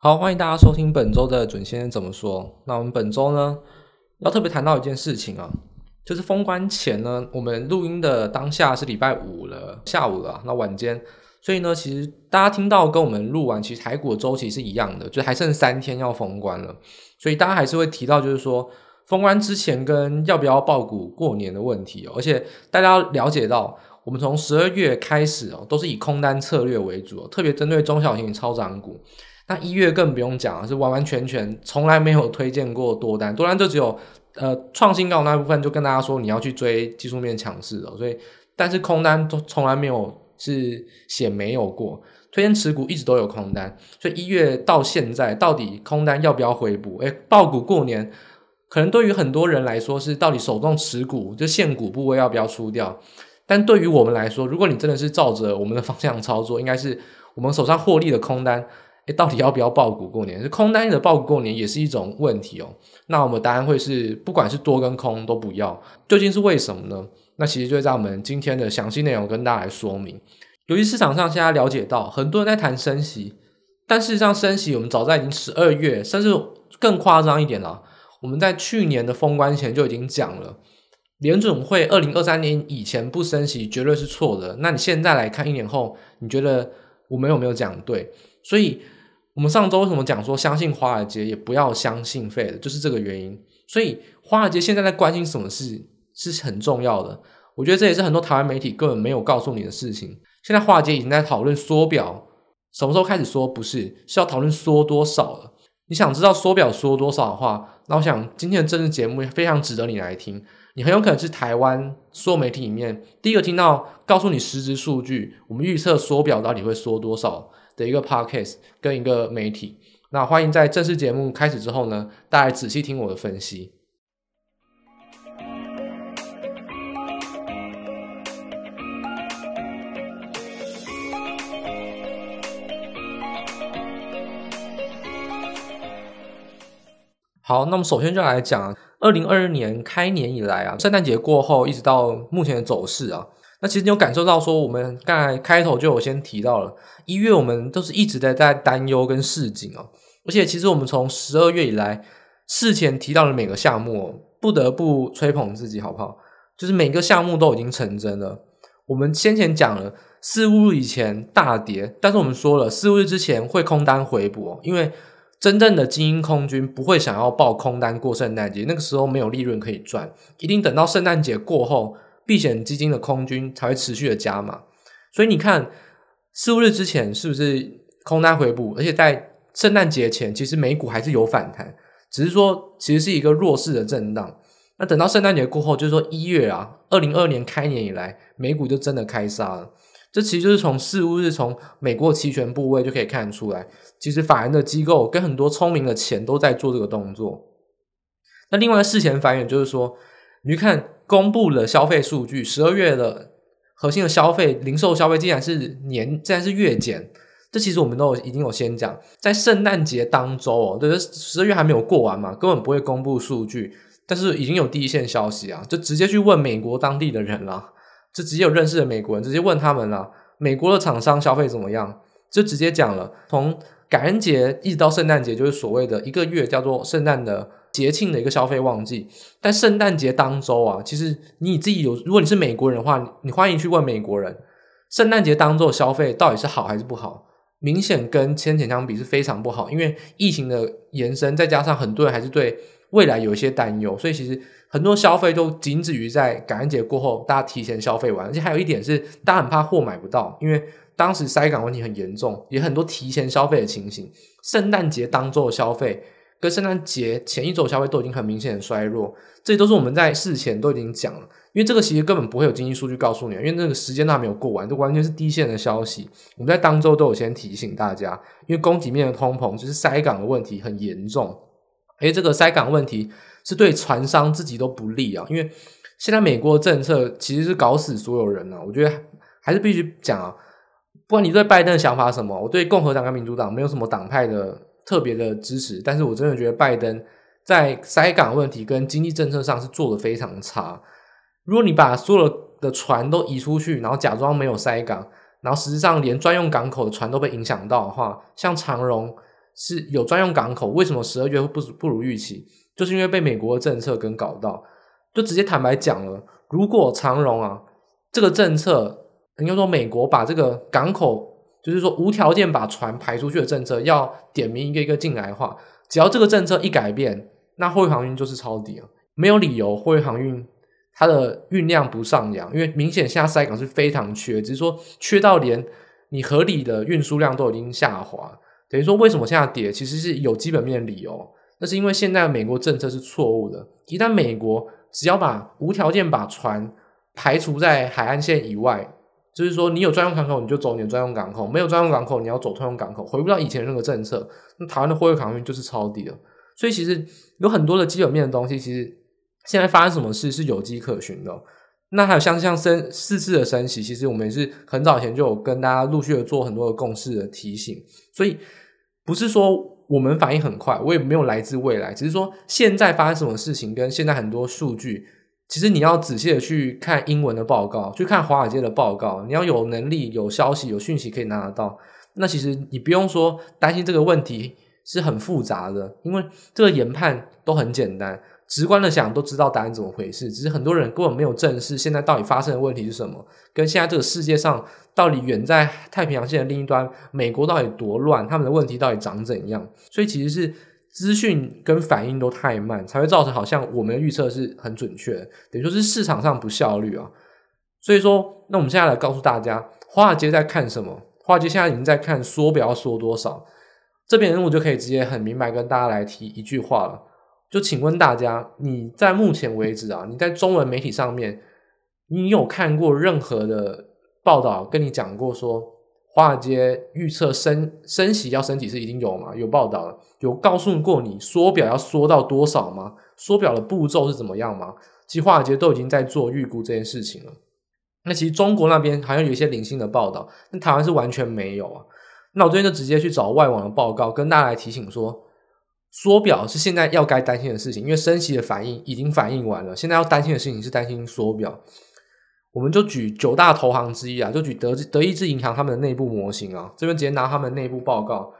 好，欢迎大家收听本周的准先生怎么说。那我们本周呢，要特别谈到一件事情啊，就是封关前呢，我们录音的当下是礼拜五了，下午了，那晚间，所以呢，其实大家听到跟我们录完，其实台股的周期是一样的，就还剩三天要封关了，所以大家还是会提到，就是说封关之前跟要不要抱股过年的问题哦，而且大家了解到，我们从十二月开始哦，都是以空单策略为主，特别针对中小型超涨股。那一月更不用讲了，是完完全全从来没有推荐过多单，多单就只有呃创新高那部分，就跟大家说你要去追技术面强势的，所以但是空单都从来没有是写没有过，推荐持股一直都有空单，所以一月到现在到底空单要不要回补？诶，抱股过年，可能对于很多人来说是到底手中持股就现股部位要不要出掉？但对于我们来说，如果你真的是照着我们的方向操作，应该是我们手上获利的空单。到底要不要抱股过年？是空单的抱股过年也是一种问题哦。那我们答案会是，不管是多跟空都不要。究竟是为什么呢？那其实就在我们今天的详细内容跟大家来说明。由于市场上现在了解到很多人在谈升息，但事实上升息我们早在已经十二月，甚至更夸张一点了。我们在去年的封关前就已经讲了，联准会二零二三年以前不升息绝对是错的。那你现在来看一年后，你觉得我们有没有讲对？所以。我们上周为什么讲说相信华尔街也不要相信费的，就是这个原因。所以华尔街现在在关心什么事是很重要的。我觉得这也是很多台湾媒体根本没有告诉你的事情。现在华尔街已经在讨论缩表，什么时候开始缩？不是，是要讨论缩多少了。你想知道缩表缩多少的话，那我想今天的政治节目非常值得你来听。你很有可能是台湾所有媒体里面第一个听到告诉你实质数据，我们预测缩表到底会缩多少。的一个 podcast 跟一个媒体，那欢迎在正式节目开始之后呢，大家仔细听我的分析。好，那么首先就来讲，二零二二年开年以来啊，圣诞节过后一直到目前的走势啊。那其实你有感受到说，我们刚才开头就有先提到了，一月我们都是一直在在担忧跟示警哦，而且其实我们从十二月以来，事前提到的每个项目，不得不吹捧自己好不好？就是每个项目都已经成真了。我们先前讲了四五日以前大跌，但是我们说了四五日之前会空单回补，因为真正的精英空军不会想要抱空单过圣诞节，那个时候没有利润可以赚，一定等到圣诞节过后。避险基金的空军才会持续的加码，所以你看四五日之前是不是空单回补？而且在圣诞节前，其实美股还是有反弹，只是说其实是一个弱势的震荡。那等到圣诞节过后，就是说一月啊，二零二年开年以来，美股就真的开杀了。这其实就是从四五日从美国期权部位就可以看得出来，其实法人的机构跟很多聪明的钱都在做这个动作。那另外事前反应就是说，你去看。公布了消费数据，十二月的核心的消费、零售消费竟然是年，竟然是月减。这其实我们都有已经有先讲，在圣诞节当周哦，就是十二月还没有过完嘛，根本不会公布数据。但是已经有第一线消息啊，就直接去问美国当地的人了，就直接有认识的美国人直接问他们了，美国的厂商消费怎么样？就直接讲了，从感恩节一直到圣诞节，就是所谓的一个月叫做圣诞的。节庆的一个消费旺季，但圣诞节当周啊，其实你自己有，如果你是美国人的话，你欢迎去问美国人，圣诞节当周消费到底是好还是不好？明显跟先前相比是非常不好，因为疫情的延伸，再加上很多人还是对未来有一些担忧，所以其实很多消费都仅止于在感恩节过后，大家提前消费完，而且还有一点是，大家很怕货买不到，因为当时塞港问题很严重，也很多提前消费的情形，圣诞节当周的消费。跟圣诞节前一周消费都已经很明显的衰弱，这都是我们在事前都已经讲了，因为这个其实根本不会有经济数据告诉你，因为那个时间都还没有过完，这完全是低线的消息。我们在当周都有先提醒大家，因为供给面的通膨就是塞港的问题很严重，诶，这个塞港问题是对船商自己都不利啊，因为现在美国的政策其实是搞死所有人啊，我觉得还是必须讲啊，不管你对拜登的想法什么，我对共和党跟民主党没有什么党派的。特别的支持，但是我真的觉得拜登在塞港问题跟经济政策上是做得非常差。如果你把所有的船都移出去，然后假装没有塞港，然后实际上连专用港口的船都被影响到的话，像长荣是有专用港口，为什么十二月会不不如预期？就是因为被美国的政策跟搞到，就直接坦白讲了，如果长荣啊这个政策，应该说美国把这个港口，就是说无条件把船排出去的政策，要点名一个一个进来的话，只要这个政策一改变，那货运航运就是抄底了，没有理由货运航运它的运量不上扬，因为明显现在塞港是非常缺，只是说缺到连你合理的运输量都已经下滑。等于说，为什么现在跌？其实是有基本面理由。那是因为现在美国政策是错误的。一旦美国只要把无条件把船排除在海岸线以外，就是说你有专用港口你就走你的专用港口，没有专用港口你要走通用港口，回不到以前那个政策，那台湾的货运航运就是超低了。所以其实有很多的基本面的东西，其实现在发生什么事是有迹可循的。那还有像像升四次的升息，其实我们也是很早前就有跟大家陆续的做很多的共识的提醒，所以。不是说我们反应很快，我也没有来自未来，只是说现在发生什么事情，跟现在很多数据，其实你要仔细的去看英文的报告，去看华尔街的报告，你要有能力、有消息、有讯息可以拿得到。那其实你不用说担心这个问题是很复杂的，因为这个研判都很简单。直观的想都知道答案怎么回事，只是很多人根本没有正视现在到底发生的问题是什么，跟现在这个世界上到底远在太平洋线的另一端，美国到底多乱，他们的问题到底长怎样？所以其实是资讯跟反应都太慢，才会造成好像我们的预测是很准确，等于说是市场上不效率啊。所以说，那我们现在来告诉大家，华尔街在看什么？华尔街现在已经在看缩表缩多少？这边我就可以直接很明白跟大家来提一句话了。就请问大家，你在目前为止啊，你在中文媒体上面，你有看过任何的报道跟你讲过说，华尔街预测升升息要升几次，已经有嘛？有报道了，有告诉过你缩表要缩到多少吗？缩表的步骤是怎么样吗？其实华尔街都已经在做预估这件事情了。那其实中国那边好像有一些零星的报道，但台湾是完全没有啊。那我这边就直接去找外网的报告，跟大家来提醒说。缩表是现在要该担心的事情，因为升息的反应已经反应完了。现在要担心的事情是担心缩表。我们就举九大投行之一啊，就举德德意志银行他们的内部模型啊，这边直接拿他们内部报告，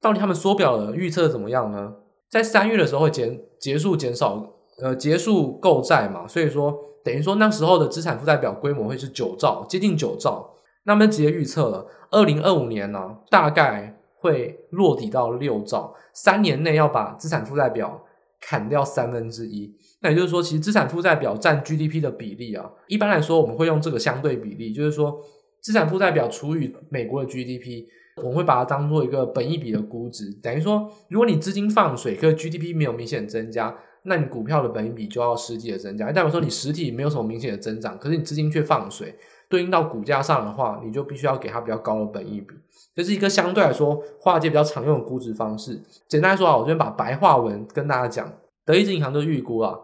到底他们缩表的预测怎么样呢？在三月的时候会减结束减少呃结束购债嘛，所以说等于说那时候的资产负债表规模会是九兆，接近九兆。那么直接预测了二零二五年呢、大概。会落底到六兆，三年内要把资产负债表砍掉三分之一。那也就是说，其实资产负债表占 GDP 的比例啊，一般来说我们会用这个相对比例，就是说资产负债表除以美国的 GDP，我们会把它当做一个本益比的估值。等于说，如果你资金放水，可是 GDP 没有明显增加，那你股票的本益比就要实际的增加。代表说你实体没有什么明显的增长，可是你资金却放水。对应到股价上的话，你就必须要给它比较高的本益比，这是一个相对来说华尔街比较常用的估值方式。简单来说啊，我这边把白话文跟大家讲，德意志银行的预估啊，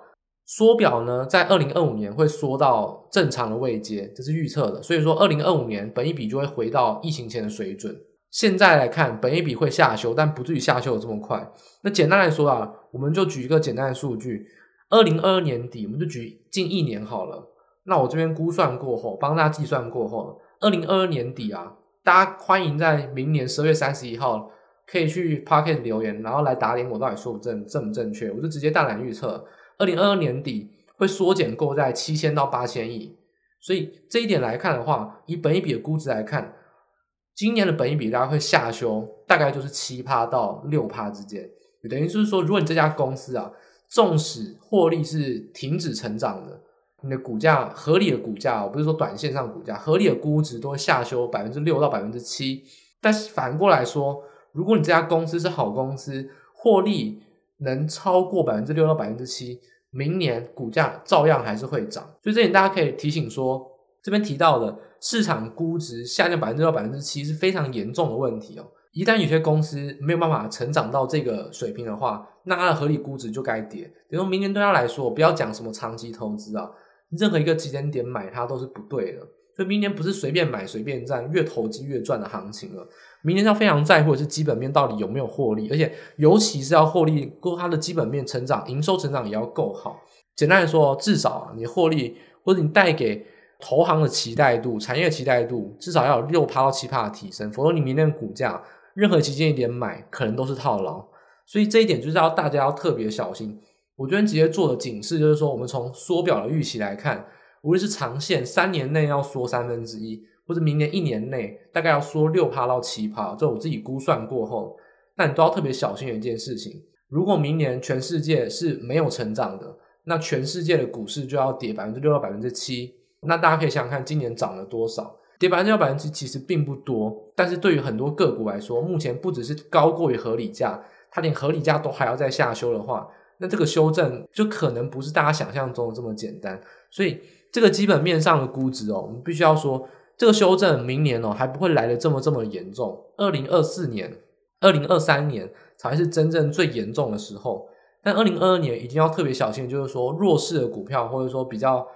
缩表呢在二零二五年会缩到正常的位阶，这是预测的。所以说二零二五年本一比就会回到疫情前的水准。现在来看，本一比会下修，但不至于下修的这么快。那简单来说啊，我们就举一个简单的数据，二零二二年底，我们就举近一年好了。那我这边估算过后，帮大家计算过后，二零二二年底啊，大家欢迎在明年十二月三十一号可以去 Pocket 留言，然后来打脸我到底说不正正不正确。我就直接大胆预测，二零二二年底会缩减购债七千到八千亿。所以这一点来看的话，以本一比的估值来看，今年的本一比大概会下修，大概就是七趴到六趴之间。等于就是说，如果你这家公司啊，纵使获利是停止成长的。你的股价合理的股价，我不是说短线上股价合理的估值都会下修百分之六到百分之七，但是反过来说，如果你这家公司是好公司，获利能超过百分之六到百分之七，明年股价照样还是会涨。所以这点大家可以提醒说，这边提到的市场估值下降百分之六到百分之七是非常严重的问题哦。一旦有些公司没有办法成长到这个水平的话，那它的合理估值就该跌。比如说明年对他来说，不要讲什么长期投资啊。任何一个时间点买它都是不对的，所以明年不是随便买随便赚，越投机越赚的行情了。明年要非常在乎的是基本面到底有没有获利，而且尤其是要获利够它的基本面成长，营收成长也要够好。简单来说，至少，你获利或者你带给投行的期待度、产业期待度，至少要有六趴到七趴的提升，否则你明年的股价任何期间点买可能都是套牢，所以这一点就是要大家要特别小心。我这边直接做的警示就是说，我们从缩表的预期来看，无论是长线三年内要缩三分之一，或者明年一年内大概要缩六趴到七趴，这我自己估算过后，那你都要特别小心的一件事情。如果明年全世界是没有成长的，那全世界的股市就要跌百分之六到百分之七。那大家可以想想看，今年涨了多少？跌百分之六、百分之七其实并不多，但是对于很多个股来说，目前不只是高过于合理价，它连合理价都还要再下修的话，那这个修正就可能不是大家想象中的这么简单。所以这个基本面上的估值哦，我们必须要说，这个修正明年哦还不会来的这么这么严重，二零二四年、二零二三年才是真正最严重的时候。但二零二二年一定要特别小心，就是说弱势的股票，或者说比较。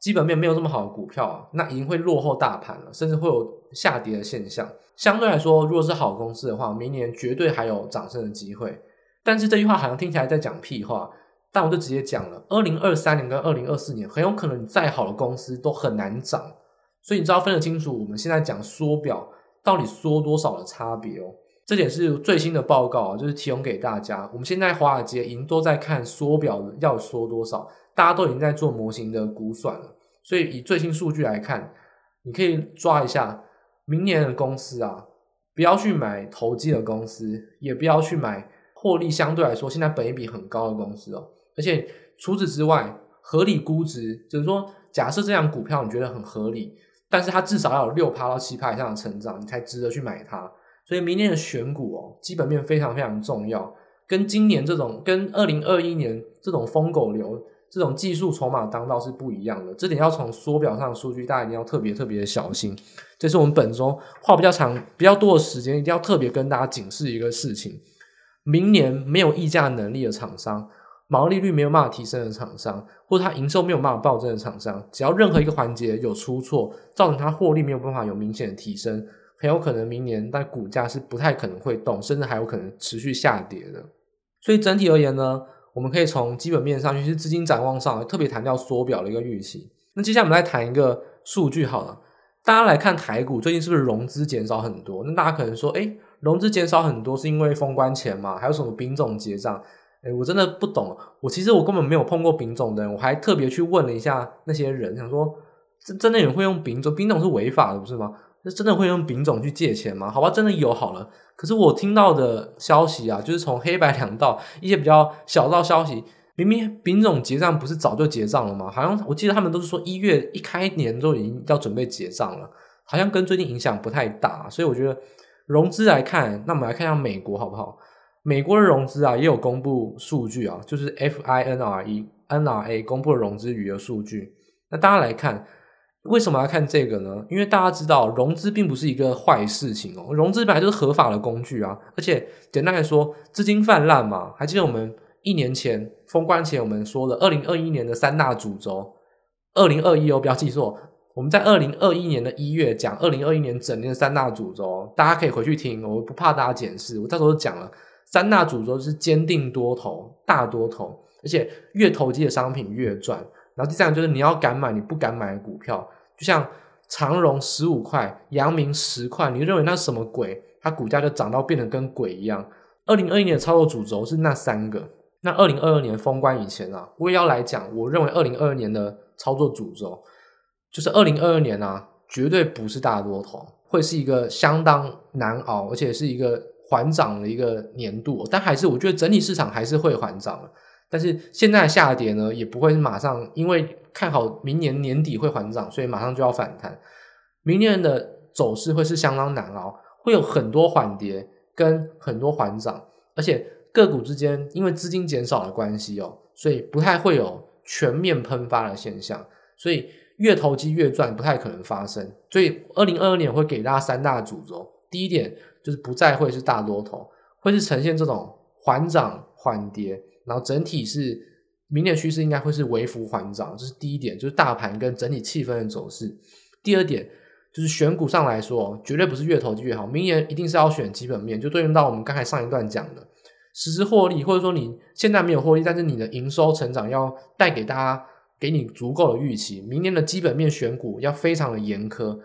基本面没有这么好的股票啊，那已经会落后大盘了，甚至会有下跌的现象。相对来说，如果是好公司的话，明年绝对还有涨升的机会。但是这句话好像听起来在讲屁话，但我就直接讲了，二零二三年跟二零二四年很有可能你再好的公司都很难涨。所以你知道分得清楚，我们现在讲缩表到底缩多少的差别哦。这点是最新的报告啊，就是提供给大家。我们现在华尔街已经都在看缩表要缩多少。大家都已经在做模型的估算了，所以以最新数据来看，你可以抓一下明年的公司啊，不要去买投机的公司，也不要去买获利相对来说现在本益比很高的公司哦。而且除此之外，合理估值就是说，假设这样股票你觉得很合理，但是它至少要有六趴到七趴以上的成长，你才值得去买它。所以明年的选股哦，基本面非常非常重要，跟今年这种跟二零二一年这种疯狗流。这种技术筹码当道是不一样的，这点要从缩表上的数据，大家一定要特别特别的小心。这是我们本周花比较长、比较多的时间，一定要特别跟大家警示一个事情：明年没有溢价能力的厂商，毛利率没有办法提升的厂商，或者它营收没有办法暴增的厂商，只要任何一个环节有出错，造成它获利没有办法有明显的提升，很有可能明年但股价是不太可能会动，甚至还有可能持续下跌的。所以整体而言呢，我们可以从基本面上去，是资金展望上特别谈到缩表的一个预期。那接下来我们来谈一个数据好了，大家来看台股最近是不是融资减少很多？那大家可能说，诶，融资减少很多是因为封关前嘛？还有什么丙种结账？诶，我真的不懂。我其实我根本没有碰过丙种的，我还特别去问了一下那些人，想说，真真的有人会用丙种？丙种是违法的，不是吗？那真的会用丙种去借钱吗？好吧，真的有好了。可是我听到的消息啊，就是从黑白两道一些比较小道消息，明明丙种结账不是早就结账了吗？好像我记得他们都是说一月一开年就已经要准备结账了，好像跟最近影响不太大。所以我觉得融资来看，那我们来看一下美国好不好？美国的融资啊也有公布数据啊，就是 FINRE NRA 公布的融资余额数据。那大家来看。为什么要看这个呢？因为大家知道融资并不是一个坏事情哦，融资本来就是合法的工具啊。而且简单来说，资金泛滥嘛，还记得我们一年前封关前我们说的二零二一年的三大主轴，二零二一哦，不要记错，我们在二零二一年的一月讲二零二一年整年的三大主轴，大家可以回去听，我不怕大家检视，我到时候讲了三大主轴是坚定多头、大多头，而且越投机的商品越赚。然后第三个就是你要敢买，你不敢买的股票。就像长荣十五块，阳明十块，你认为那什么鬼？它股价就涨到变得跟鬼一样。二零二一年的操作主轴是那三个。那二零二二年封关以前啊，我也要来讲，我认为二零二二年的操作主轴就是二零二二年啊，绝对不是大多头，会是一个相当难熬，而且是一个缓涨的一个年度。但还是我觉得整体市场还是会缓涨的。但是现在下跌呢，也不会马上，因为看好明年年底会缓涨，所以马上就要反弹。明年的走势会是相当难熬，会有很多缓跌跟很多缓涨，而且个股之间因为资金减少的关系哦，所以不太会有全面喷发的现象，所以越投机越赚不太可能发生。所以二零二二年会给大家三大主轴，第一点就是不再会是大多头，会是呈现这种缓涨缓跌。然后整体是明年趋势应该会是微幅缓涨，这是第一点，就是大盘跟整体气氛的走势。第二点就是选股上来说，绝对不是越投机越好，明年一定是要选基本面，就对应到我们刚才上一段讲的实质获利，或者说你现在没有获利，但是你的营收成长要带给大家给你足够的预期，明年的基本面选股要非常的严苛，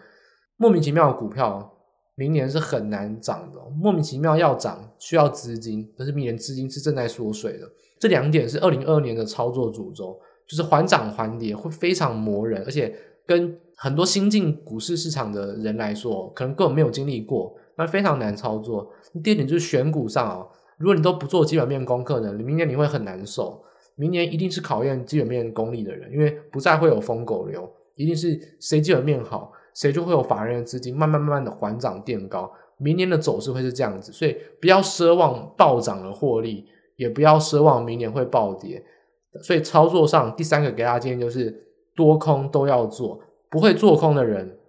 莫名其妙的股票明年是很难涨的，莫名其妙要涨需要资金，但是明年资金是正在缩水的。这两点是二零二二年的操作主轴，就是缓涨缓跌会非常磨人，而且跟很多新进股市市场的人来说，可能根本没有经历过，那非常难操作。第二点就是选股上啊，如果你都不做基本面功课的，明年你会很难受。明年一定是考验基本面功力的人，因为不再会有疯狗流，一定是谁基本面好。谁就会有法人的资金慢慢慢慢的缓涨垫高，明年的走势会是这样子，所以不要奢望暴涨的获利，也不要奢望明年会暴跌。所以操作上第三个给大家建议就是多空都要做，不会做空的人，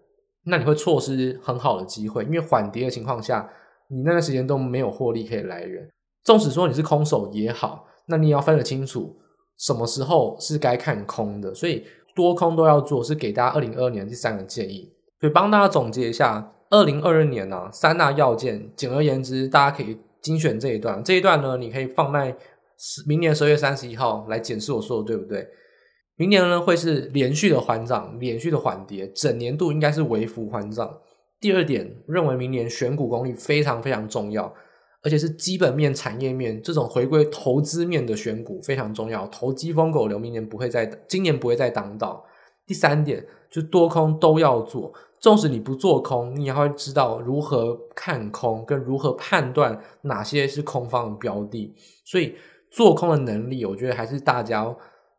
那你会错失很好的机会，因为缓跌的情况下，你那段时间都没有获利可以来源。纵使说你是空手也好，那你也要分得清楚什么时候是该看空的，所以多空都要做，是给大家二零二二年的第三个建议。所以帮大家总结一下，二零二二年呢、啊，三大要件。简而言之，大家可以精选这一段。这一段呢，你可以放在明年十二月三十一号来检视我说的对不对？明年呢，会是连续的缓涨，连续的缓跌，整年度应该是微幅缓涨。第二点，认为明年选股功力非常非常重要，而且是基本面、产业面这种回归投资面的选股非常重要。投机疯狗流，明年不会再，今年不会再当道。第三点，就多空都要做。纵使你不做空，你也会知道如何看空，跟如何判断哪些是空方的标的。所以做空的能力，我觉得还是大家，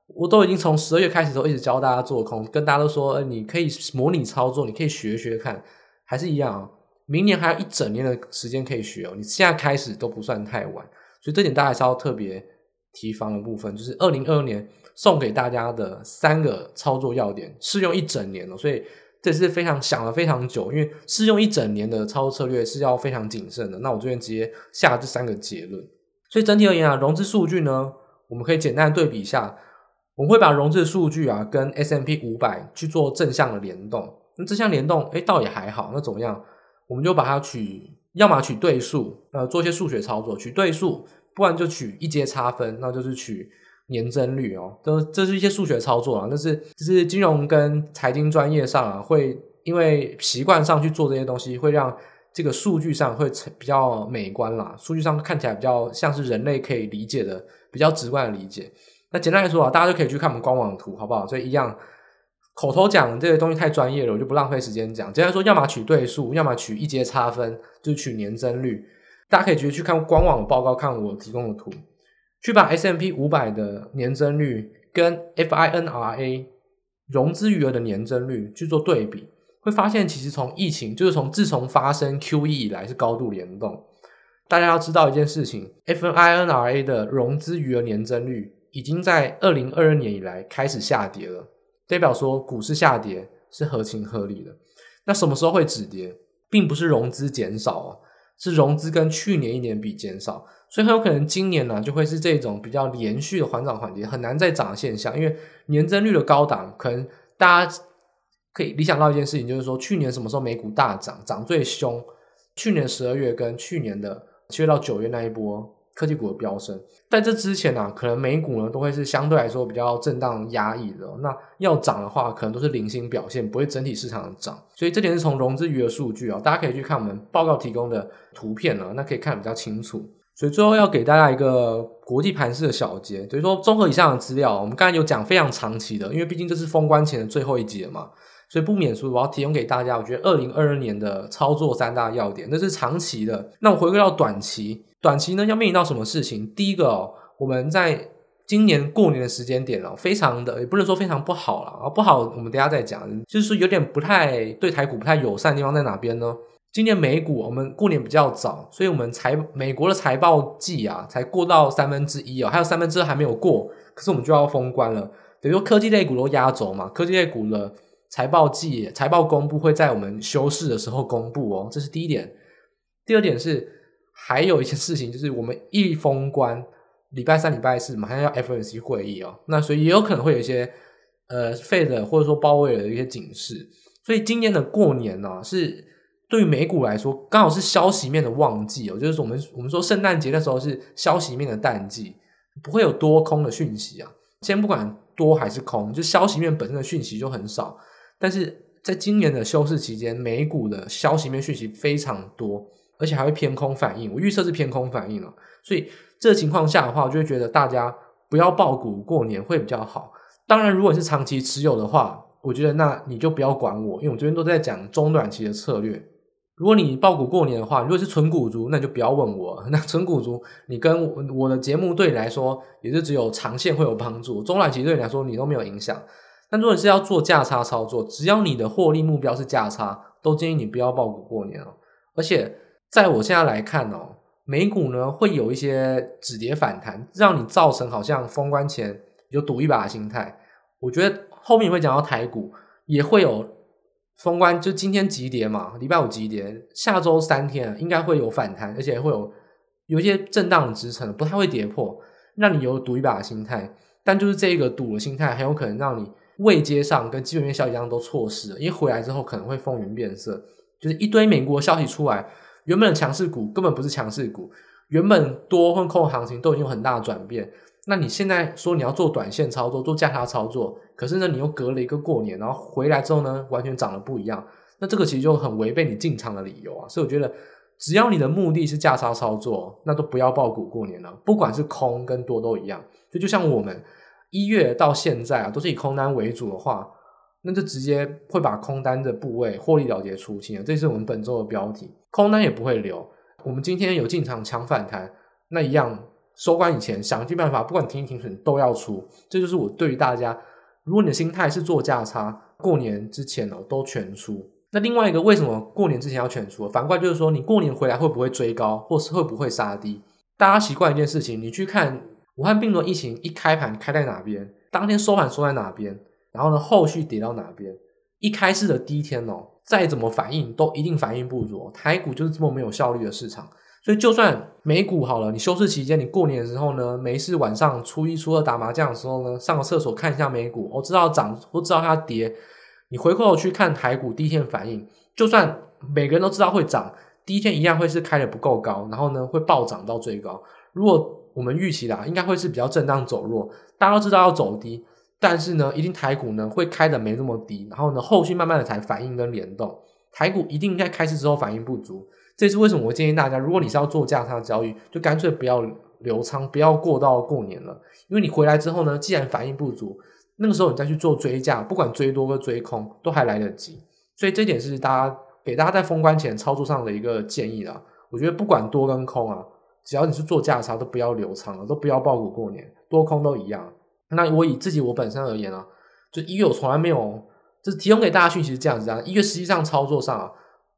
我都已经从十二月开始都一直教大家做空，跟大家都说，你可以模拟操作，你可以学学看，还是一样。明年还有一整年的时间可以学哦，你现在开始都不算太晚。所以这点大家还是要特别提防的部分，就是二零二二年送给大家的三个操作要点，适用一整年哦，所以。这是非常想了非常久，因为适用一整年的操作策略是要非常谨慎的。那我这边直接下这三个结论。所以整体而言啊，融资数据呢，我们可以简单的对比一下。我们会把融资数据啊跟 S M P 五百去做正向的联动。那正向联动，哎，倒也还好。那怎么样？我们就把它取，要么取对数，呃，做一些数学操作，取对数，不然就取一阶差分，那就是取。年增率哦，都这是一些数学操作啊，但是就是金融跟财经专业上啊，会因为习惯上去做这些东西，会让这个数据上会比较美观啦，数据上看起来比较像是人类可以理解的，比较直观的理解。那简单来说啊，大家就可以去看我们官网图，好不好？所以一样，口头讲这些东西太专业了，我就不浪费时间讲。简单说，要么取对数，要么取一阶差分，就是取年增率。大家可以直接去看官网的报告，看我提供的图。去把 S M P 五百的年增率跟 FINRA 融资余额的年增率去做对比，会发现其实从疫情，就是从自从发生 QE 以来是高度联动。大家要知道一件事情，FINRA 的融资余额年增率已经在二零二二年以来开始下跌了，代表说股市下跌是合情合理的。那什么时候会止跌，并不是融资减少啊，是融资跟去年一年比减少。所以很有可能今年呢，就会是这种比较连续的缓涨缓跌，很难再涨的现象。因为年增率的高档，可能大家可以理想到一件事情，就是说去年什么时候美股大涨，涨最凶？去年十二月跟去年的七月到九月那一波科技股的飙升。在这之前呢、啊，可能美股呢都会是相对来说比较震荡压抑的。那要涨的话，可能都是零星表现，不会整体市场涨。所以这点是从融资余额数据啊，大家可以去看我们报告提供的图片啊，那可以看得比较清楚。所以最后要给大家一个国际盘势的小结，所以说综合以上的资料，我们刚才有讲非常长期的，因为毕竟这是封关前的最后一集了嘛，所以不免俗，我要提供给大家，我觉得二零二二年的操作三大要点，那是长期的。那我回归到短期，短期呢要面临到什么事情？第一个哦，我们在今年过年的时间点哦，非常的也不能说非常不好了啊，不好我们等下再讲，就是说有点不太对台股不太友善的地方在哪边呢？今年美股我们过年比较早，所以我们财美国的财报季啊才过到三分之一哦，还有三分之二还没有过，可是我们就要封关了。等于说科技类股都压轴嘛，科技类股的财报季财报公布会在我们休市的时候公布哦，这是第一点。第二点是还有一些事情，就是我们一封关，礼拜三、礼拜四马上要 FOMC 会议哦，那所以也有可能会有一些呃 Fed 或者说包围的一些警示，所以今年的过年呢、是。对于美股来说，刚好是消息面的旺季哦，就是我们我们说圣诞节的时候是消息面的淡季，不会有多空的讯息啊。先不管多还是空，就消息面本身的讯息就很少。但是在今年的休市期间，美股的消息面讯息非常多，而且还会偏空反应。我预测是偏空反应了，所以这情况下的话，我就会觉得大家不要抱股过年会比较好。当然，如果是长期持有的话，我觉得那你就不要管我，因为我这边都在讲中短期的策略。如果你抱股过年的话，如果是纯股族，那就不要问我。那纯股族，你跟，我的节目对你来说，也是只有长线会有帮助，中短期对你来说你都没有影响。但如果你是要做价差操作，只要你的获利目标是价差，都建议你不要抱股过年哦。而且在我现在来看哦，美股呢会有一些止跌反弹，让你造成好像封关前有赌一把的心态。我觉得后面会讲到台股也会有。封关就今天急跌嘛，礼拜五急跌，下周三天应该会有反弹，而且会有有一些震荡的支撑，不太会跌破，让你有赌一把的心态。但就是这个赌的心态，很有可能让你位阶上跟基本面消息一样都错失了，因为回来之后可能会风云变色，就是一堆美国消息出来，原本的强势股根本不是强势股，原本多或空行情都已经有很大的转变。那你现在说你要做短线操作，做价差操作，可是呢，你又隔了一个过年，然后回来之后呢，完全涨得不一样。那这个其实就很违背你进场的理由啊。所以我觉得，只要你的目的是价差操作，那都不要抱股过年了。不管是空跟多都一样。就就像我们一月到现在啊，都是以空单为主的话，那就直接会把空单的部位获利了结出清了。这是我们本周的标题，空单也不会留。我们今天有进场抢反弹，那一样。收官以前，想尽办法，不管停一停损都要出。这就是我对于大家，如果你的心态是做价差，过年之前哦都全出。那另外一个，为什么过年之前要全出？反过来就是说，你过年回来会不会追高，或是会不会杀低？大家习惯一件事情，你去看武汉病毒疫情一开盘开在哪边，当天收盘收在哪边，然后呢后续跌到哪边？一开市的第一天哦，再怎么反应都一定反应不足。台股就是这么没有效率的市场。所以，就算美股好了，你休市期间，你过年的时候呢，没事晚上初一、初二打麻将的时候呢，上个厕所看一下美股，我知道涨，我知道它跌。你回过头去看台股第一天反应，就算每个人都知道会涨，第一天一样会是开得不够高，然后呢会暴涨到最高。如果我们预期啦，应该会是比较震荡走弱，大家都知道要走低，但是呢，一定台股呢会开得没那么低，然后呢后续慢慢的才反应跟联动，台股一定在开市之后反应不足。这是为什么？我建议大家，如果你是要做价差交易，就干脆不要留仓，不要过到过年了。因为你回来之后呢，既然反应不足，那个时候你再去做追价，不管追多或追空，都还来得及。所以这点是大家给大家在封关前操作上的一个建议啦。我觉得不管多跟空啊，只要你是做价差，都不要留仓了，都不要抱股过年，多空都一样。那我以自己我本身而言啊，就一月我从来没有，就是提供给大家讯息是这样子啊，一月实际上操作上啊。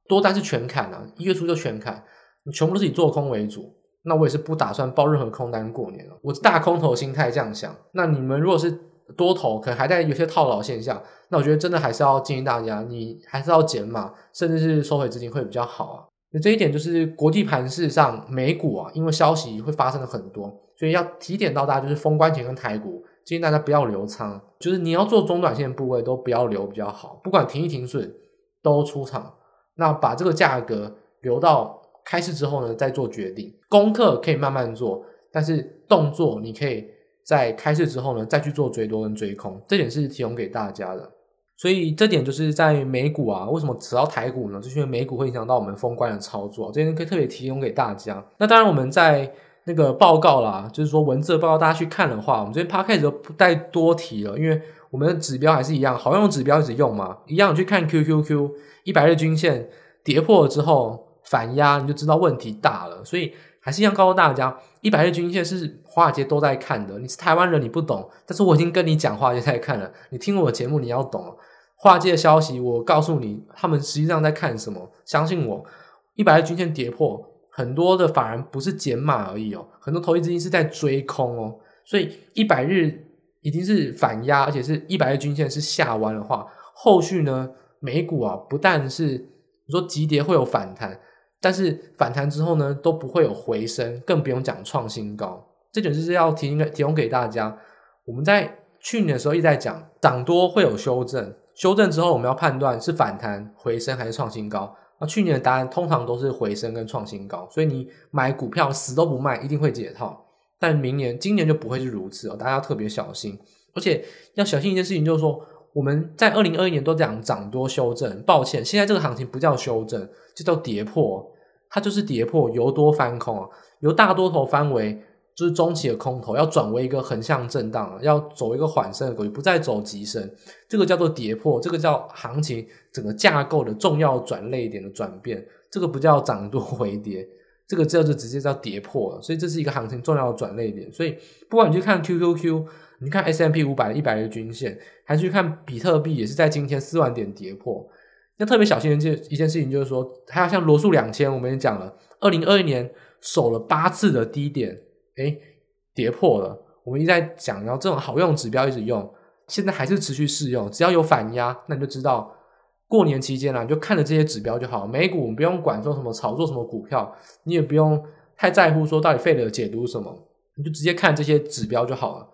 多单是全砍啊，一月初就全砍，你全部都是以做空为主。那我也是不打算报任何空单过年了。我大空头心态这样想。那你们如果是多头，可能还在有些套牢现象，那我觉得真的还是要建议大家，你还是要减码，甚至是收回资金会比较好啊。那这一点就是国际盘势上美股啊，因为消息会发生的很多，所以要提点到大家，就是封关前跟台股，建议大家不要留仓，就是你要做中短线部位都不要留比较好，不管停一停损都出场。那把这个价格留到开市之后呢，再做决定。功课可以慢慢做，但是动作你可以在开市之后呢，再去做追多跟追空。这点是提供给大家的。所以这点就是在美股啊，为什么只要台股呢？就是因为美股会影响到我们封关的操作，这边可以特别提供给大家。那当然我们在那个报告啦，就是说文字的报告，大家去看的话，我们这边 podcast 就不再多提了，因为我们的指标还是一样，好用指标一直用嘛，一样去看 QQQ。一百日均线跌破了之后反压，你就知道问题大了。所以还是一样告诉大家，一百日均线是华尔街都在看的。你是台湾人，你不懂，但是我已经跟你讲华尔街在看了。你听我的节目，你要懂华尔街的消息。我告诉你，他们实际上在看什么。相信我，一百日均线跌破，很多的法人不是减码而已哦，很多投资资金是在追空哦。所以一百日已经是反压，而且是一百日均线是下弯的话，后续呢？美股啊，不但是你说急跌会有反弹，但是反弹之后呢，都不会有回升，更不用讲创新高。这点就是要提提供给大家。我们在去年的时候一直在讲，涨多会有修正，修正之后我们要判断是反弹、回升还是创新高。那去年的答案通常都是回升跟创新高，所以你买股票死都不卖，一定会解套。但明年、今年就不会是如此哦，大家要特别小心。而且要小心一件事情，就是说。我们在二零二一年都讲涨多修正，抱歉，现在这个行情不叫修正，就叫跌破，它就是跌破，由多翻空啊，由大多头翻为就是中期的空头，要转为一个横向震荡，要走一个缓升的格局，不再走急升，这个叫做跌破，这个叫行情整个架构的重要转捩点的转变，这个不叫涨多回跌，这个叫做直接叫跌破了，所以这是一个行情重要的转捩点，所以不管你去看 QQQ。你看 S M P 五百一百日均线，还是去看比特币，也是在今天四万点跌破。那特别小心的一件一件事情就是说，还有像罗素两千，我们也讲了，二零二一年守了八次的低点，诶，跌破了。我们一直在讲，然后这种好用指标一直用，现在还是持续试用。只要有反压，那你就知道过年期间啊，你就看着这些指标就好。美股我们不用管说什么炒作什么股票，你也不用太在乎说到底费了解读什么，你就直接看这些指标就好了。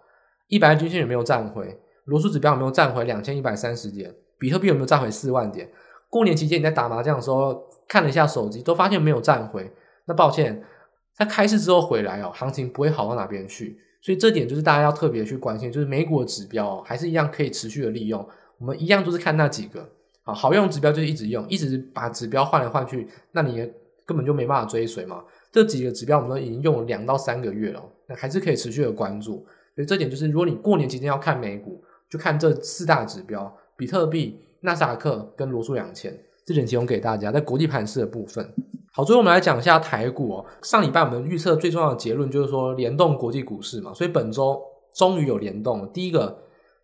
一百均线有没有站回？罗素指标有没有站回两千一百三十点？比特币有没有站回四万点？过年期间你在打麻将的时候看了一下手机，都发现没有站回。那抱歉，在开市之后回来哦，行情不会好到哪边去。所以这点就是大家要特别去关心，就是美股的指标还是一样可以持续的利用。我们一样都是看那几个好好用指标，就是一直用，一直把指标换来换去，那你根本就没办法追随嘛。这几个指标我们都已经用了两到三个月了，那还是可以持续的关注。所以这点就是，如果你过年期间要看美股，就看这四大指标：比特币、纳斯达克跟罗素两千。这点提供给大家在国际盘市的部分。好，最后我们来讲一下台股哦。上礼拜我们预测最重要的结论就是说联动国际股市嘛，所以本周终于有联动了。第一个，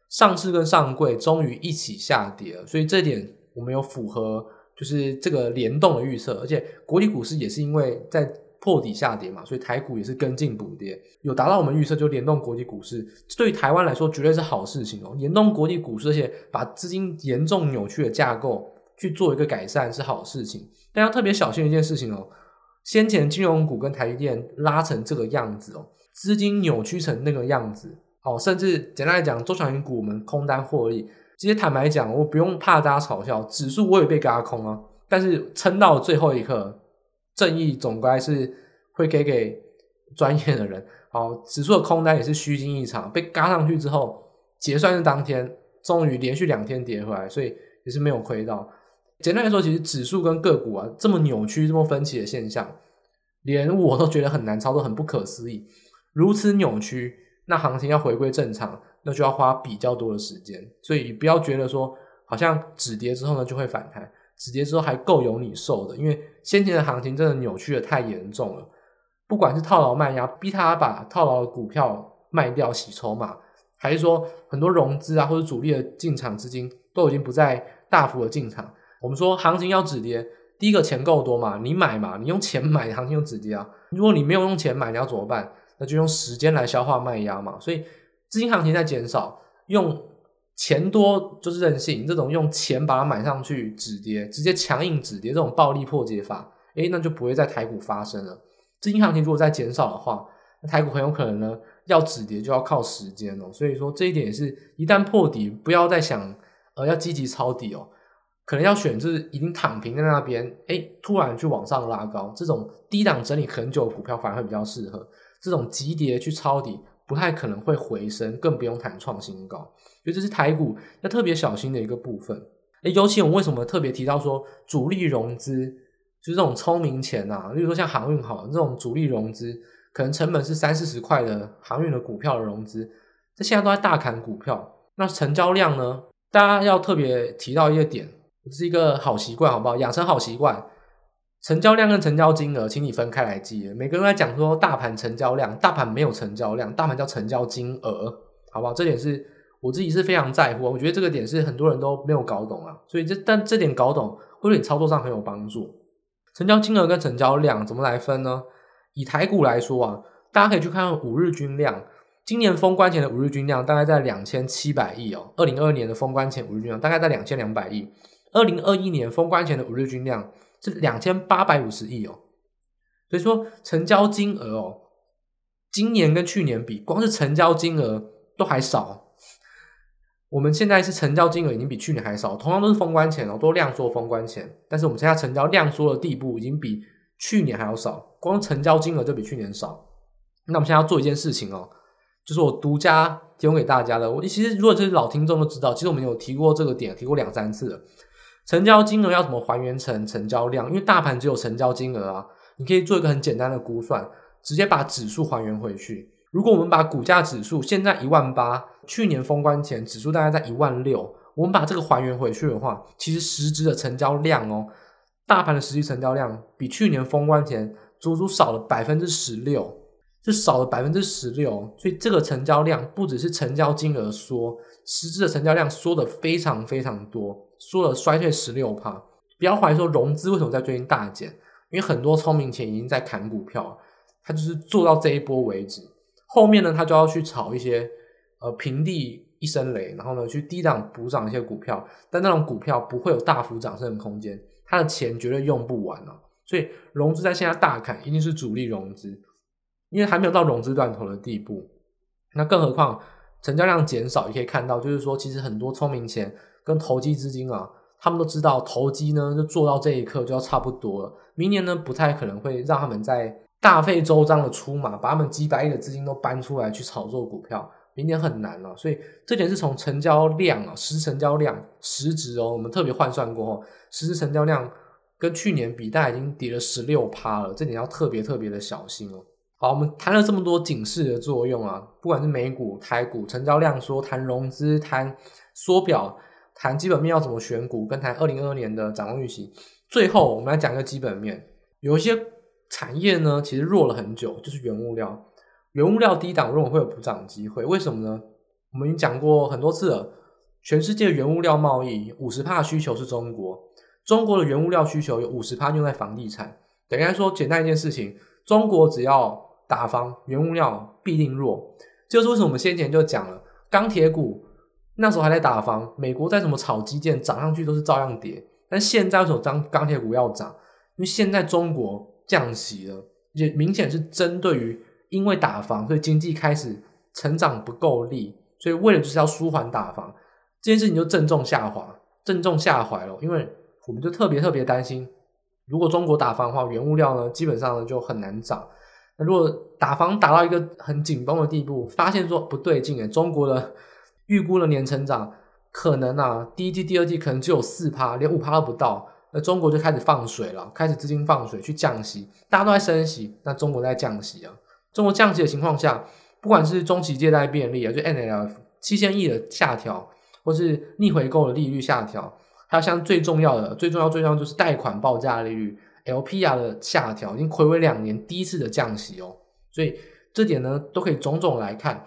上市跟上柜终于一起下跌了，所以这点我们有符合就是这个联动的预测，而且国际股市也是因为在。破底下跌嘛，所以台股也是跟进补跌，有达到我们预测，就联动国际股市，对于台湾来说绝对是好事情哦。联动国际股市，而且把资金严重扭曲的架构去做一个改善是好事情，但要特别小心一件事情哦。先前金融股跟台积电拉成这个样子哦，资金扭曲成那个样子哦，甚至简单来讲，中小型股我们空单获利，直接坦白讲，我不用怕大家嘲笑，指数我也被嘎空啊，但是撑到最后一刻。正义总该是会给给专业的人。好，指数的空单也是虚惊一场，被嘎上去之后，结算是当天，终于连续两天跌回来，所以也是没有亏到。简单来说，其实指数跟个股啊这么扭曲、这么分歧的现象，连我都觉得很难操作，很不可思议。如此扭曲，那行情要回归正常，那就要花比较多的时间。所以不要觉得说，好像止跌之后呢就会反弹。止跌之后还够有你受的，因为先前的行情真的扭曲的太严重了。不管是套牢卖压逼他把套牢的股票卖掉洗筹码，还是说很多融资啊或者主力的进场资金都已经不再大幅的进场。我们说行情要止跌，第一个钱够多嘛，你买嘛，你用钱买行情就止跌啊。如果你没有用钱买，你要怎么办？那就用时间来消化卖压嘛。所以资金行情在减少，用。钱多就是任性，这种用钱把它买上去止跌，直接强硬止跌这种暴力破解法，诶，那就不会在台股发生了。资金行情如果再减少的话，那台股很有可能呢要止跌就要靠时间哦。所以说这一点也是一旦破底，不要再想呃要积极抄底哦，可能要选就是已经躺平在那边，诶，突然去往上拉高，这种低档整理很久的股票反而会比较适合。这种急跌去抄底，不太可能会回升，更不用谈创新高。所以这是台股要特别小心的一个部分。诶，尤其我为什么特别提到说主力融资，就是这种聪明钱啊，例如说像航运好，这种主力融资，可能成本是三四十块的航运的股票的融资，这现在都在大砍股票。那成交量呢？大家要特别提到一个点，是一个好习惯，好不好？养成好习惯，成交量跟成交金额，请你分开来记。每个人在讲说大盘成交量，大盘没有成交量，大盘叫成交金额，好不好？这点是。我自己是非常在乎，我觉得这个点是很多人都没有搞懂啊，所以这但这点搞懂会对你操作上很有帮助。成交金额跟成交量怎么来分呢？以台股来说啊，大家可以去看看五日均量，今年封关前的五日均量大概在两千七百亿哦，二零二二年的封关前五日均量大概在两千两百亿，二零二一年封关前的五日均量是两千八百五十亿哦，所以说成交金额哦，今年跟去年比，光是成交金额都还少。我们现在是成交金额已经比去年还少，同样都是封关前哦，都量缩封关前，但是我们现在成交量缩的地步已经比去年还要少，光成交金额就比去年少。那我们现在要做一件事情哦，就是我独家提供给大家的。我其实如果这些老听众都知道，其实我们有提过这个点，提过两三次了。成交金额要怎么还原成成交量？因为大盘只有成交金额啊，你可以做一个很简单的估算，直接把指数还原回去。如果我们把股价指数现在一万八，去年封关前指数大概在一万六，我们把这个还原回去的话，其实实质的成交量哦，大盘的实际成交量比去年封关前足足少了百分之十六，是少了百分之十六。所以这个成交量不只是成交金额缩，实质的成交量缩的非常非常多。说了衰退十六趴，不要怀疑说融资为什么在最近大减，因为很多聪明钱已经在砍股票，他就是做到这一波为止，后面呢他就要去炒一些呃平地一声雷，然后呢去低档补涨一些股票，但那种股票不会有大幅涨升的空间，他的钱绝对用不完了，所以融资在现在大砍，一定是主力融资，因为还没有到融资断头的地步，那更何况成交量减少，也可以看到，就是说其实很多聪明钱。跟投机资金啊，他们都知道投机呢，就做到这一刻就要差不多了。明年呢，不太可能会让他们在大费周章的出马，把他们几百亿的资金都搬出来去炒作股票。明年很难了，所以这点是从成交量啊，实成交量实值哦，我们特别换算过后，实质成交量跟去年比，大已经跌了十六趴了。这点要特别特别的小心哦。好，我们谈了这么多警示的作用啊，不管是美股、台股，成交量说，谈融资，谈缩表。谈基本面要怎么选股，跟谈二零二二年的展望预期。最后，我们来讲一个基本面。有一些产业呢，其实弱了很久，就是原物料。原物料低档，认为会有补涨机会。为什么呢？我们已经讲过很多次了。全世界原物料贸易五十趴需求是中国，中国的原物料需求有五十趴用在房地产。等于来说，简单一件事情，中国只要打房，原物料必定弱。这就是为什么我们先前就讲了钢铁股。那时候还在打房，美国在什么炒基建涨上去都是照样跌。但现在为什么钢钢铁股要涨？因为现在中国降息了，也明显是针对于因为打房，所以经济开始成长不够力，所以为了就是要舒缓打房这件事情就正中下怀，正中下怀了。因为我们就特别特别担心，如果中国打房的话，原物料呢基本上呢就很难涨。那如果打房打到一个很紧绷的地步，发现说不对劲诶，中国的。预估的年成长可能啊，第一季、第二季可能只有四趴，连五趴都不到。那中国就开始放水了，开始资金放水去降息，大家都在升息，那中国在降息啊。中国降息的情况下，不管是中期借贷便利啊，就 MLF 七千亿的下调，或是逆回购的利率下调，还有像最重要的、最重要、最重要就是贷款报价利率 LPR 的下调，已经睽违两年第一次的降息哦。所以这点呢，都可以种种来看。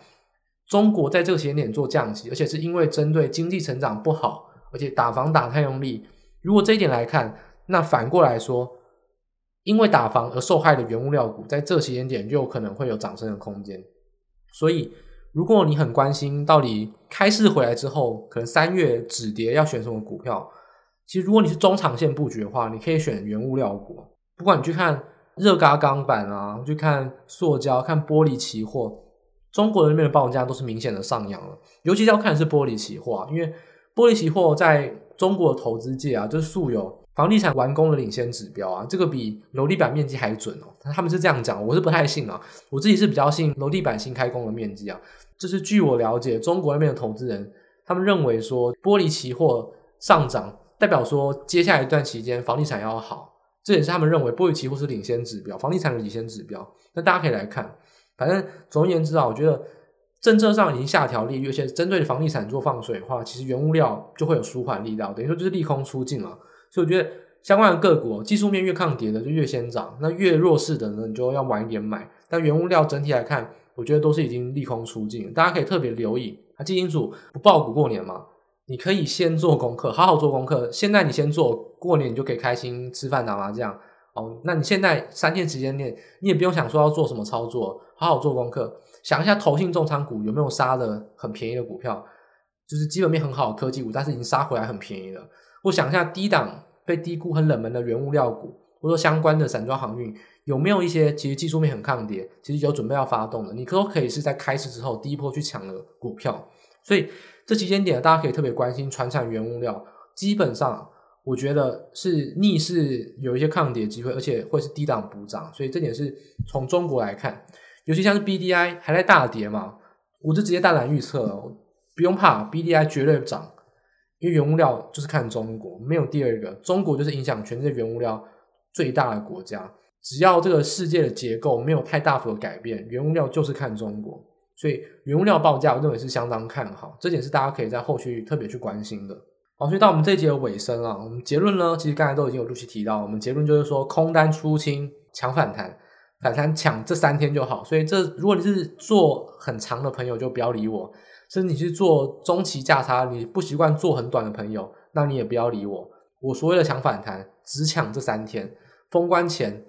中国在这个时间点做降息，而且是因为针对经济成长不好，而且打房打太用力。如果这一点来看，那反过来说，因为打房而受害的原物料股，在这个时间点就有可能会有涨升的空间。所以，如果你很关心到底开市回来之后，可能三月止跌要选什么股票，其实如果你是中长线布局的话，你可以选原物料股。不管你去看热轧钢板啊，去看塑胶、看玻璃期货。中国那边的报价都是明显的上扬了，尤其是要看是玻璃期货，因为玻璃期货在中国的投资界啊，就是素有房地产完工的领先指标啊，这个比楼地板面积还准哦。他们是这样讲，我是不太信啊，我自己是比较信楼地板新开工的面积啊。这是据我了解，中国那边的投资人他们认为说，玻璃期货上涨代表说接下来一段期间房地产要好，这也是他们认为玻璃期货是领先指标，房地产的领先指标。那大家可以来看。反正总而言之啊，我觉得政策上已经下调利率，而且针对房地产做放水的话，其实原物料就会有舒缓力道，等于说就是利空出尽了。所以我觉得相关的个股，技术面越抗跌的就越先涨，那越弱势的呢，你就要晚一点买。但原物料整体来看，我觉得都是已经利空出尽，大家可以特别留意。啊，记清楚，不抱股过年嘛，你可以先做功课，好好做功课。现在你先做，过年你就可以开心吃饭打麻将。哦，那你现在三天时间内，你也不用想说要做什么操作，好好做功课，想一下投信重仓股有没有杀的很便宜的股票，就是基本面很好的科技股，但是已经杀回来很便宜了。我想一下低档被低估很冷门的原物料股，或者说相关的散装航运，有没有一些其实技术面很抗跌，其实有准备要发动的，你都可以是在开市之后第一波去抢的股票。所以这期间点大家可以特别关心船产原物料，基本上。我觉得是逆势有一些抗跌机会，而且会是低档补涨，所以这点是从中国来看，尤其像是 BDI 还在大跌嘛，我就直接大胆预测了，不用怕，B D I 绝对涨，因为原物料就是看中国，没有第二个，中国就是影响全世界原物料最大的国家。只要这个世界的结构没有太大幅的改变，原物料就是看中国，所以原物料报价我认为是相当看好，这点是大家可以在后续特别去关心的。好，所以到我们这一节的尾声啊，我们结论呢，其实刚才都已经有陆续提到，我们结论就是说空单出清抢反弹。反弹抢这三天就好，所以这如果你是做很长的朋友，就不要理我；甚至你是做中期价差，你不习惯做很短的朋友，那你也不要理我。我所谓的抢反弹，只抢这三天，封关前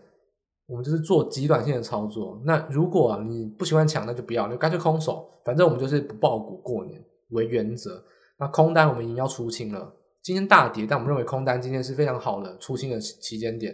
我们就是做极短线的操作。那如果你不喜欢抢，那就不要，就干脆空手。反正我们就是不抱股过年为原则。那空单我们已经要出清了，今天大跌，但我们认为空单今天是非常好的出清的期间点。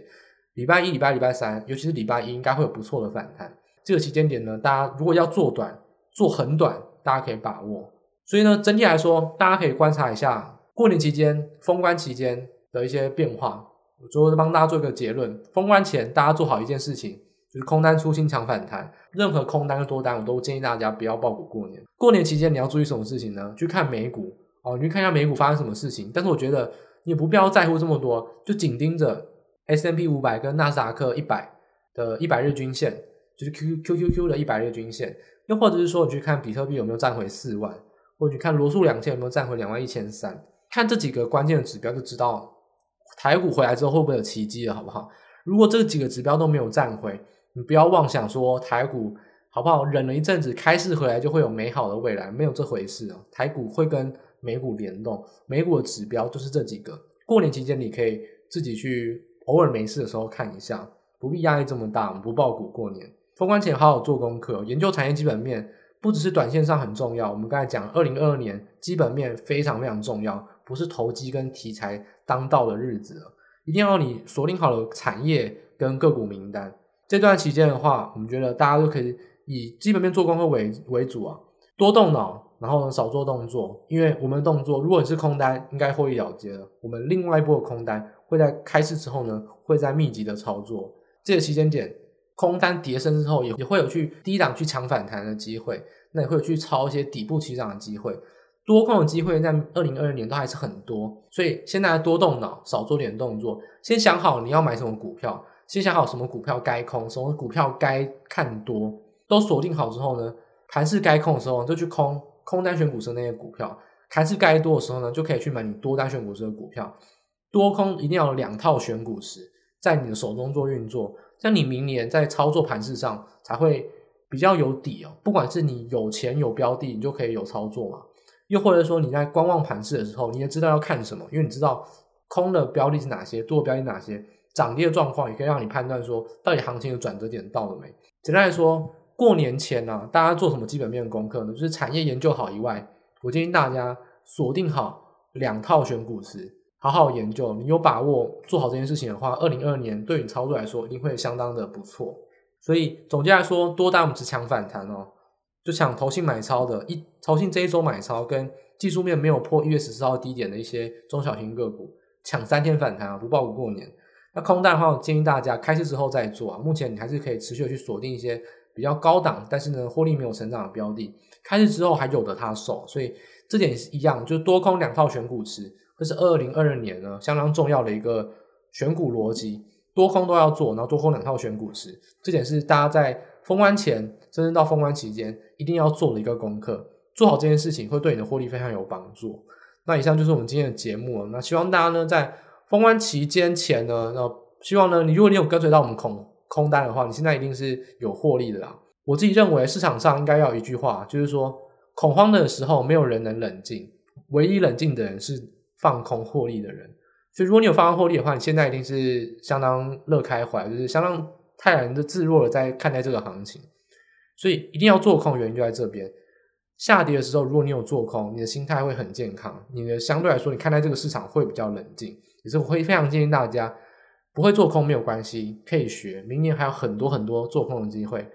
礼拜一、礼拜礼拜三，尤其是礼拜一，应该会有不错的反弹。这个期间点呢，大家如果要做短、做很短，大家可以把握。所以呢，整体来说，大家可以观察一下过年期间、封关期间的一些变化。我最后帮大家做一个结论：封关前，大家做好一件事情，就是空单出清抢反弹。任何空单多单，我都建议大家不要抱股过年。过年期间你要注意什么事情呢？去看美股哦，你去看一下美股发生什么事情。但是我觉得你也不必要在乎这么多，就紧盯着。S&P 五百跟纳斯达克一百的一百日均线，就是 Q Q Q Q 的一百日均线，又或者是说你去看比特币有没有站回四万，或者你看罗素两千有没有站回两万一千三，看这几个关键的指标就知道台股回来之后会不会有奇迹了，好不好？如果这几个指标都没有站回，你不要妄想说台股好不好？忍了一阵子开市回来就会有美好的未来，没有这回事啊！台股会跟美股联动，美股的指标就是这几个。过年期间你可以自己去。偶尔没事的时候看一下，不必压力这么大。我们不抱股过年，封关前好好做功课，研究产业基本面，不只是短线上很重要。我们刚才讲，二零二二年基本面非常非常重要，不是投机跟题材当道的日子了。一定要你锁定好了产业跟个股名单。这段期间的话，我们觉得大家都可以以基本面做功课为为主啊，多动脑，然后少做动作。因为我们的动作，如果你是空单，应该获利了结了。我们另外一波的空单。会在开市之后呢，会在密集的操作。这个期间点，空单跌升之后，也也会有去低档去抢反弹的机会，那也会有去抄一些底部起涨的机会。多空的机会在二零二二年都还是很多，所以现在多动脑，少做点动作。先想好你要买什么股票，先想好什么股票该空，什么股票该看多，都锁定好之后呢，盘势该空的时候就去空空单选股时那些股票，盘势该多的时候呢，就可以去买你多单选股时的股票。多空一定要有两套选股池在你的手中做运作，这样你明年在操作盘势上才会比较有底哦。不管是你有钱有标的，你就可以有操作嘛。又或者说你在观望盘势的时候，你也知道要看什么，因为你知道空的标的是哪些，多的标的哪些，涨跌的状况也可以让你判断说到底行情的转折点到了没。简单来说，过年前呢、啊，大家做什么基本面功课呢？就是产业研究好以外，我建议大家锁定好两套选股池。好好研究，你有把握做好这件事情的话，二零二二年对你操作来说一定会相当的不错。所以总结来说，多单我们只抢反弹哦，就抢投信买超的，一投信这一周买超跟技术面没有破一月十四号低点的一些中小型个股，抢三天反弹啊，不抱股过年。那空单的话，我建议大家开市之后再做啊。目前你还是可以持续的去锁定一些比较高档，但是呢获利没有成长的标的，开市之后还有的它守，所以这点是一样，就是多空两套选股池。这是二零二二年呢相当重要的一个选股逻辑，多空都要做，然后多空两套选股池，这点是大家在封关前，甚至到封关期间一定要做的一个功课。做好这件事情会对你的获利非常有帮助。那以上就是我们今天的节目了。那希望大家呢在封关期间前呢，那希望呢你如果你有跟随到我们空空单的话，你现在一定是有获利的啦。我自己认为市场上应该要有一句话，就是说恐慌的时候没有人能冷静，唯一冷静的人是。放空获利的人，所以如果你有放空获利的话，你现在一定是相当乐开怀，就是相当泰然的自若的在看待这个行情。所以一定要做空，原因就在这边。下跌的时候，如果你有做空，你的心态会很健康，你的相对来说，你看待这个市场会比较冷静。也是我会非常建议大家，不会做空没有关系，可以学。明年还有很多很多做空的机会，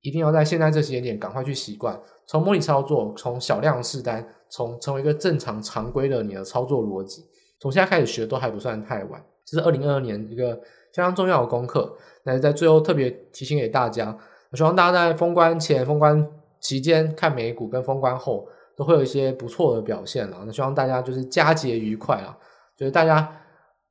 一定要在现在这时间点赶快去习惯，从模拟操作，从小量试单。从成为一个正常常规的你的操作逻辑，从现在开始学都还不算太晚。这是二零二二年一个相当重要的功课。那在最后特别提醒给大家，我希望大家在封关前、封关期间看美股跟封关后都会有一些不错的表现了。那希望大家就是佳节愉快啊！就是大家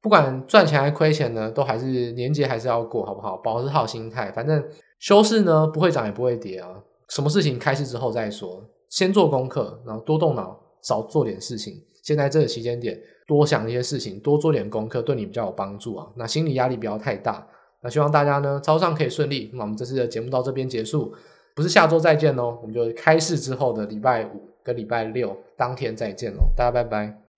不管赚钱还亏钱呢，都还是年节还是要过，好不好？保持好心态，反正休市呢不会涨也不会跌啊。什么事情开市之后再说，先做功课，然后多动脑，少做点事情。现在这个期间点，多想一些事情，多做点功课，对你比较有帮助啊。那心理压力不要太大。那希望大家呢，操作可以顺利。那我们这次的节目到这边结束，不是下周再见哦，我们就开市之后的礼拜五跟礼拜六当天再见喽，大家拜拜。